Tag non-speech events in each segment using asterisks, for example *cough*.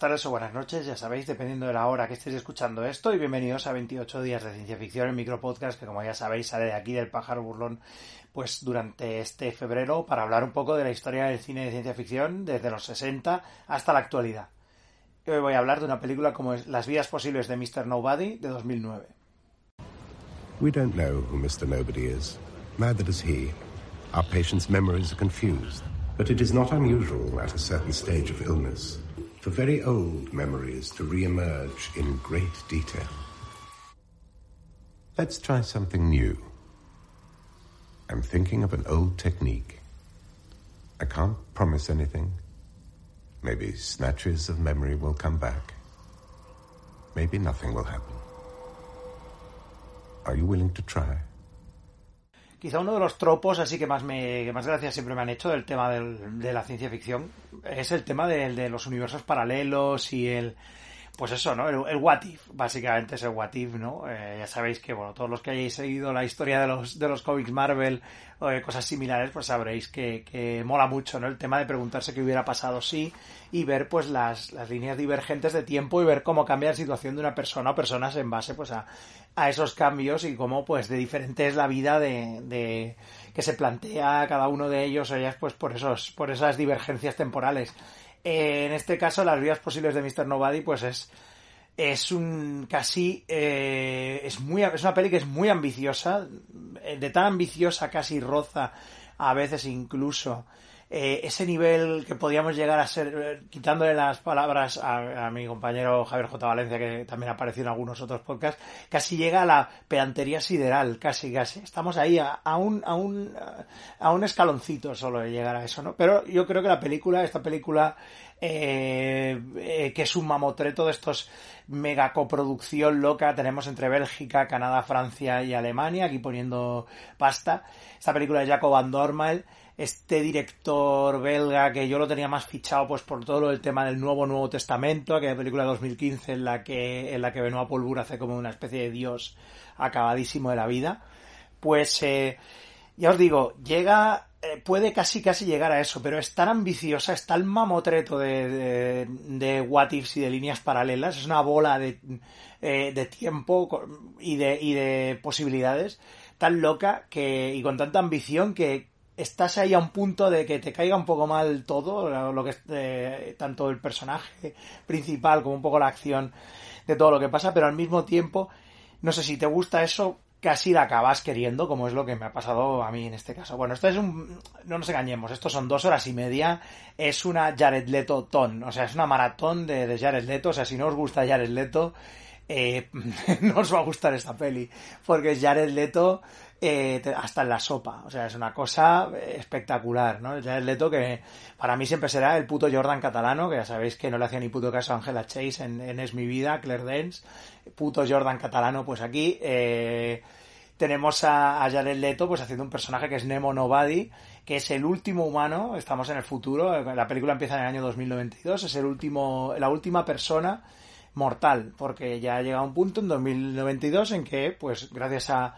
tardes o buenas noches, ya sabéis, dependiendo de la hora que estéis escuchando esto, y bienvenidos a 28 días de ciencia ficción, el micropodcast que como ya sabéis sale de aquí del pájaro burlón pues durante este febrero para hablar un poco de la historia del cine de ciencia ficción desde los 60 hasta la actualidad. Hoy voy a hablar de una película como Las vidas posibles de Mr. Nobody de 2009. We don't know who Mr. Nobody is. Neither does he. Our patient's memories are confused. But it is not unusual at a certain stage of illness for very old memories to re-emerge in great detail. Let's try something new. I'm thinking of an old technique. I can't promise anything. Maybe snatches of memory will come back. Maybe nothing will happen. Are you willing to try? Quizá uno de los tropos así que más me que más gracias siempre me han hecho del tema de la ciencia ficción es el tema de, los universos paralelos y el pues eso, ¿no? El, el what if, básicamente es el what if, ¿no? Eh, ya sabéis que, bueno, todos los que hayáis seguido la historia de los, de los cómics Marvel o cosas similares, pues sabréis que, que mola mucho, ¿no? El tema de preguntarse qué hubiera pasado si y ver, pues, las, las líneas divergentes de tiempo y ver cómo cambia la situación de una persona o personas en base, pues, a, a esos cambios y cómo, pues, de diferente es la vida de, de que se plantea cada uno de ellos o ellas, pues, por esos, por esas divergencias temporales. Eh, en este caso, las vidas posibles de Mr. Nobody, pues es, es un casi, eh, es muy, es una peli que es muy ambiciosa, de tan ambiciosa casi roza a veces incluso eh, ese nivel que podíamos llegar a ser, eh, quitándole las palabras a, mi compañero Javier J. Valencia, que también apareció en algunos otros podcasts, casi llega a la pedantería sideral, casi, casi. Estamos ahí a, a un, a un, a un escaloncito solo de llegar a eso, ¿no? Pero yo creo que la película, esta película, eh, eh, que es un mamotreto de estos mega coproducción loca tenemos entre Bélgica, Canadá, Francia y Alemania, aquí poniendo pasta. Esta película de Jacob Van Dormael, este director belga que yo lo tenía más fichado pues por todo el tema del nuevo Nuevo Testamento, aquella película de 2015 en la que en la que Benoit Polbur hace como una especie de dios acabadísimo de la vida. Pues eh, ya os digo, llega eh, puede casi casi llegar a eso, pero es tan ambiciosa, es tan mamotreto de, de, de what ifs y de líneas paralelas, es una bola de, eh, de tiempo y de, y de posibilidades tan loca que, y con tanta ambición que estás ahí a un punto de que te caiga un poco mal todo, lo que es eh, tanto el personaje principal como un poco la acción de todo lo que pasa, pero al mismo tiempo, no sé si te gusta eso, casi la acabas queriendo, como es lo que me ha pasado a mí en este caso. Bueno, esto es un... No nos engañemos, esto son dos horas y media, es una Jared Leto ton, o sea, es una maratón de, de Jared Leto, o sea, si no os gusta Jared Leto, eh, *laughs* no os va a gustar esta peli, porque Jared Leto eh, hasta en la sopa, o sea, es una cosa espectacular, ¿no? Jared Leto que para mí siempre será el puto Jordan catalano, que ya sabéis que no le hacía ni puto caso a Angela Chase en, Es mi vida, Claire Dance, puto Jordan catalano, pues aquí eh, tenemos a, a Jared Leto pues haciendo un personaje que es Nemo Nobody, que es el último humano, estamos en el futuro, la película empieza en el año 2092, es el último, la última persona mortal, porque ya llega un punto en 2092 en que, pues, gracias a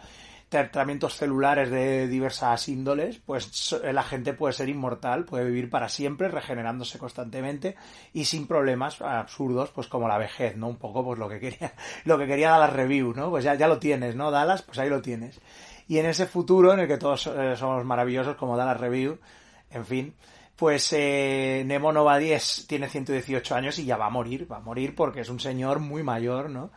tratamientos celulares de diversas índoles, pues la gente puede ser inmortal, puede vivir para siempre, regenerándose constantemente y sin problemas absurdos, pues como la vejez, ¿no? Un poco pues lo que quería, *laughs* lo que quería Dallas Review, ¿no? Pues ya, ya lo tienes, ¿no? Dallas, pues ahí lo tienes. Y en ese futuro en el que todos eh, somos maravillosos como Dallas Review, en fin, pues eh, Nemo Novadi es, tiene 118 años y ya va a morir, va a morir porque es un señor muy mayor, ¿no?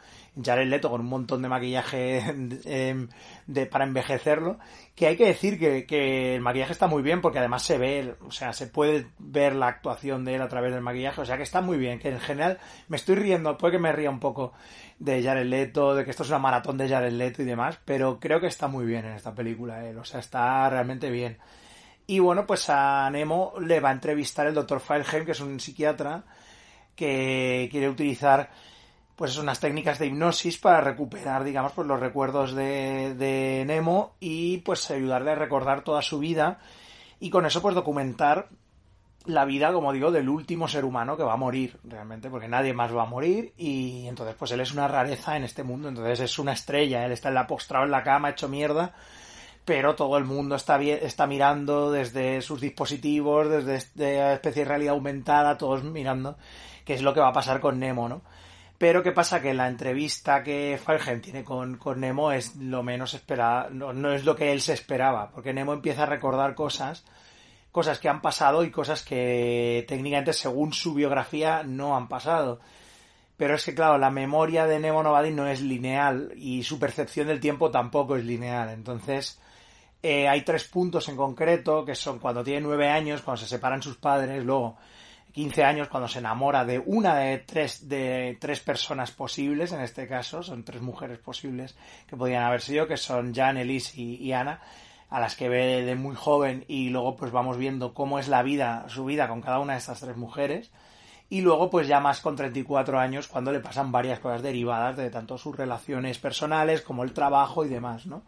Jared Leto con un montón de maquillaje *laughs* eh, de, para envejecerlo, que hay que decir que, que, el maquillaje está muy bien porque además se ve, o sea, se puede ver la actuación de él a través del maquillaje, o sea que está muy bien, que en general me estoy riendo, puede que me ría un poco de Jared Leto, de que esto es una maratón de Jared Leto y demás, pero creo que está muy bien en esta película, él, o sea, está realmente bien. Y bueno, pues a Nemo le va a entrevistar el doctor Feilheim, que es un psiquiatra que quiere utilizar pues unas técnicas de hipnosis para recuperar, digamos, pues los recuerdos de, de Nemo y pues ayudarle a recordar toda su vida y con eso pues documentar la vida, como digo, del último ser humano que va a morir, realmente, porque nadie más va a morir y entonces pues él es una rareza en este mundo, entonces es una estrella, él está en la postrado en la cama, hecho mierda, pero todo el mundo está, está mirando desde sus dispositivos, desde esta especie de realidad aumentada, todos mirando qué es lo que va a pasar con Nemo, ¿no? Pero ¿qué pasa? Que la entrevista que Falgen tiene con, con, Nemo es lo menos esperada, no, no, es lo que él se esperaba, porque Nemo empieza a recordar cosas, cosas que han pasado y cosas que técnicamente según su biografía no han pasado. Pero es que, claro, la memoria de Nemo Novadin no es lineal y su percepción del tiempo tampoco es lineal. Entonces, eh, hay tres puntos en concreto que son cuando tiene nueve años, cuando se separan sus padres, luego 15 años cuando se enamora de una de tres, de tres personas posibles, en este caso, son tres mujeres posibles que podían haber sido, que son Jan, Elise y, y Ana, a las que ve de muy joven y luego pues vamos viendo cómo es la vida, su vida con cada una de estas tres mujeres y luego pues ya más con 34 años cuando le pasan varias cosas derivadas de tanto sus relaciones personales como el trabajo y demás, ¿no?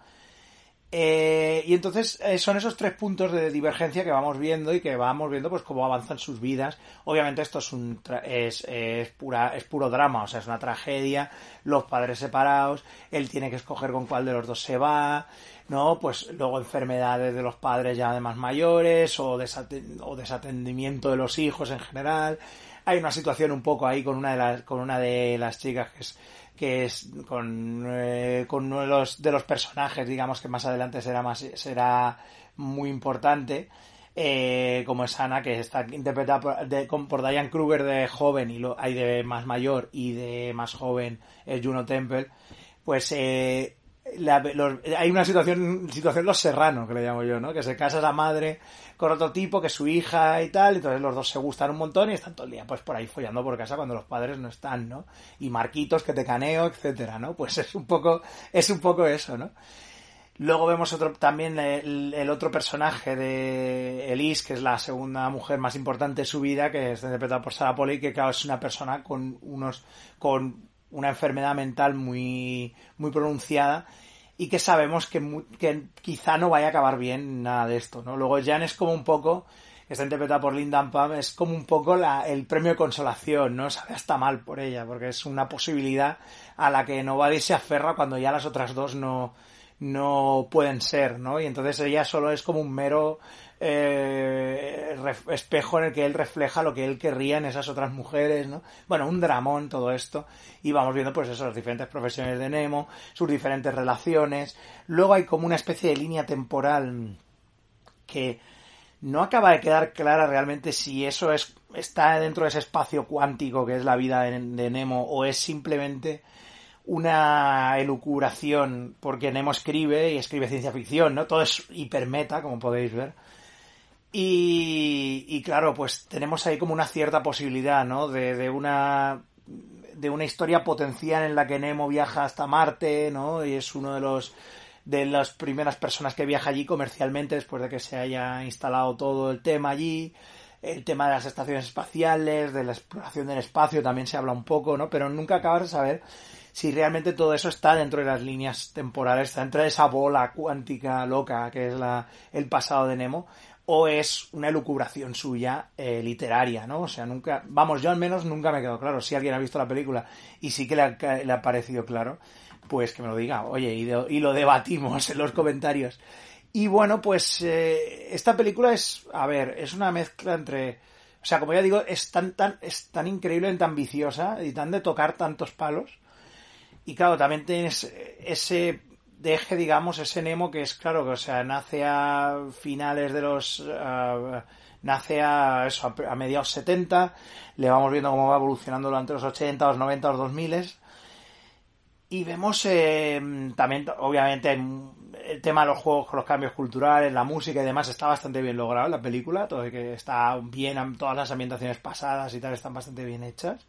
Eh, y entonces eh, son esos tres puntos de divergencia que vamos viendo y que vamos viendo pues cómo avanzan sus vidas. Obviamente esto es un es, es, pura es puro drama, o sea, es una tragedia, los padres separados, él tiene que escoger con cuál de los dos se va, ¿no? Pues luego enfermedades de los padres ya además mayores o, o desatendimiento de los hijos en general. Hay una situación un poco ahí con una de las con una de las chicas que es que es con, eh, con uno de los, de los personajes, digamos, que más adelante será más, será muy importante, eh, como es Ana, que está interpretada por, de, por Diane Kruger de joven y lo, hay de más mayor y de más joven es Juno Temple, pues eh, la, los, hay una situación, situación los serranos, que le llamo yo, ¿no? Que se casa la madre con otro tipo, que es su hija y tal, y entonces los dos se gustan un montón y están todo el día pues por ahí follando por casa cuando los padres no están, ¿no? Y Marquitos que te caneo, etcétera, ¿no? Pues es un poco, es un poco eso, ¿no? Luego vemos otro, también el, otro personaje de Elise, que es la segunda mujer más importante de su vida, que es interpretada por Sarah Polley, que claro, es una persona con unos, con una enfermedad mental muy, muy pronunciada y que sabemos que, que quizá no vaya a acabar bien nada de esto, ¿no? Luego Jan es como un poco, está interpretada por Linda Pam, es como un poco la, el premio de consolación, ¿no? Sabe hasta mal por ella, porque es una posibilidad a la que Novadi se aferra cuando ya las otras dos no, no pueden ser, ¿no? Y entonces ella solo es como un mero eh, espejo en el que él refleja lo que él querría en esas otras mujeres, ¿no? Bueno, un dramón todo esto. Y vamos viendo, pues eso, las diferentes profesiones de Nemo, sus diferentes relaciones. Luego hay como una especie de línea temporal que no acaba de quedar clara realmente si eso es está dentro de ese espacio cuántico que es la vida de, de Nemo o es simplemente una elucubración porque Nemo escribe y escribe ciencia ficción, ¿no? Todo es hipermeta, como podéis ver. Y, y claro, pues tenemos ahí como una cierta posibilidad, ¿no? De, de una de una historia potencial en la que Nemo viaja hasta Marte, ¿no? Y es uno de los de las primeras personas que viaja allí comercialmente después de que se haya instalado todo el tema allí. El tema de las estaciones espaciales, de la exploración del espacio también se habla un poco, ¿no? Pero nunca acabas de saber si realmente todo eso está dentro de las líneas temporales, está dentro de esa bola cuántica loca que es la, el pasado de Nemo, o es una elucubración suya eh, literaria, ¿no? O sea, nunca, vamos, yo al menos nunca me quedo claro. Si alguien ha visto la película y sí que le ha, parecido claro, pues que me lo diga, oye, y, y lo debatimos en los comentarios. Y bueno, pues eh, esta película es, a ver, es una mezcla entre, o sea, como ya digo, es tan, tan, es tan increíblemente ambiciosa y tan de tocar tantos palos y claro, también tienes ese deje, digamos, ese Nemo que es claro que, o sea, nace a finales de los. Uh, nace a eso, a, mediados 70, le vamos viendo cómo va evolucionando durante los 80, los 90, los 2000 y vemos eh, también, obviamente, el tema de los juegos con los cambios culturales, la música y demás está bastante bien logrado en la película, todo que está bien, todas las ambientaciones pasadas y tal están bastante bien hechas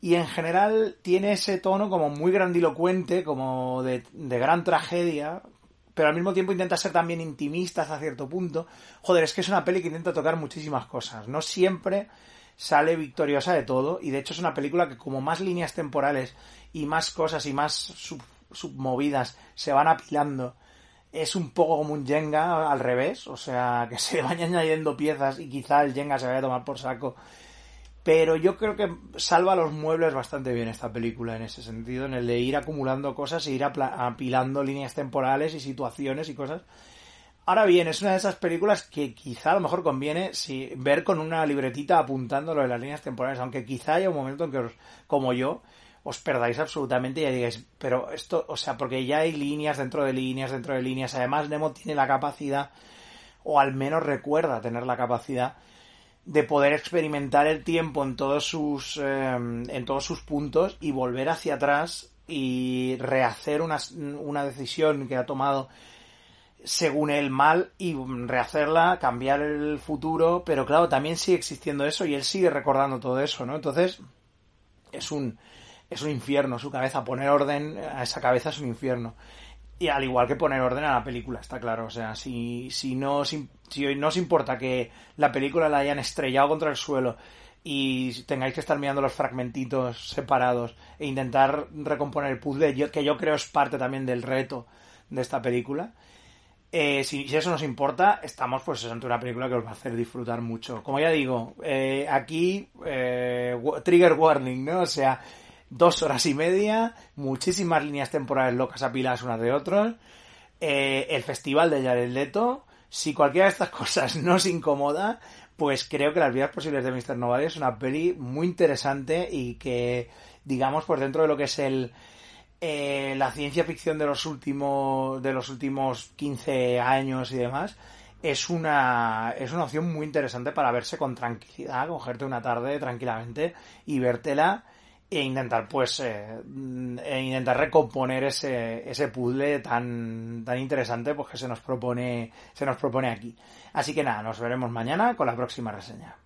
y en general tiene ese tono como muy grandilocuente, como de, gran tragedia, pero al mismo tiempo intenta ser también intimista hasta cierto punto. Joder, es que es una peli que intenta tocar muchísimas cosas. No siempre sale victoriosa de todo, y de hecho es una película que como más líneas temporales y más cosas y más sub, submovidas se van apilando, es un poco como un Jenga al revés, o sea, que se *laughs* van añadiendo piezas y quizá el Jenga se vaya a tomar por saco pero yo creo que salva los muebles bastante bien esta película en ese sentido, en el de ir acumulando cosas e ir apilando líneas temporales y situaciones y cosas. Ahora bien, es una de esas películas que quizá a lo mejor conviene si, ver con una libretita apuntándolo de las líneas temporales, aunque quizá haya un momento en que, os, como yo, os perdáis absolutamente y ya digáis, pero esto, o sea, porque ya hay líneas dentro de líneas, dentro de líneas. Además, Nemo tiene la capacidad, o al menos recuerda tener la capacidad, de poder experimentar el tiempo en todos sus em, en todos sus puntos y volver hacia atrás y rehacer una, una decisión que ha tomado según él mal y rehacerla, cambiar el futuro, pero claro, también sigue existiendo eso y él sigue recordando todo eso, ¿no? Entonces, es un es un infierno su cabeza, poner orden a esa cabeza es un infierno. Y al igual que poner orden a la película, está claro. O sea, si, si, no, si, no os importa que la película la hayan estrellado contra el suelo y tengáis que estar mirando los fragmentitos separados e intentar recomponer el puzzle, que yo creo es parte también del reto de esta película. Eh, si, eso nos importa, estamos pues ante una película que os va a hacer disfrutar mucho. Como ya digo, eh, aquí eh, trigger warning, ¿no? O sea, dos horas y media, muchísimas líneas temporales locas apiladas unas de otras, eh, el festival de Jared Leto. Si cualquiera de estas *laughs* cosas no os incomoda, pues creo que Las vidas posibles de Mr. Nobody es una peli muy interesante y que, digamos, pues dentro de lo que es el eh, la ciencia ficción de los últimos de los últimos 15 años y demás, es una, es una opción muy interesante para verse con tranquilidad, cogerte una tarde tranquilamente y vértela e intentar pues eh, e intentar recomponer ese, ese puzzle tan, tan interesante pues que se nos propone se nos propone aquí. Así que nada nos veremos mañana con la próxima reseña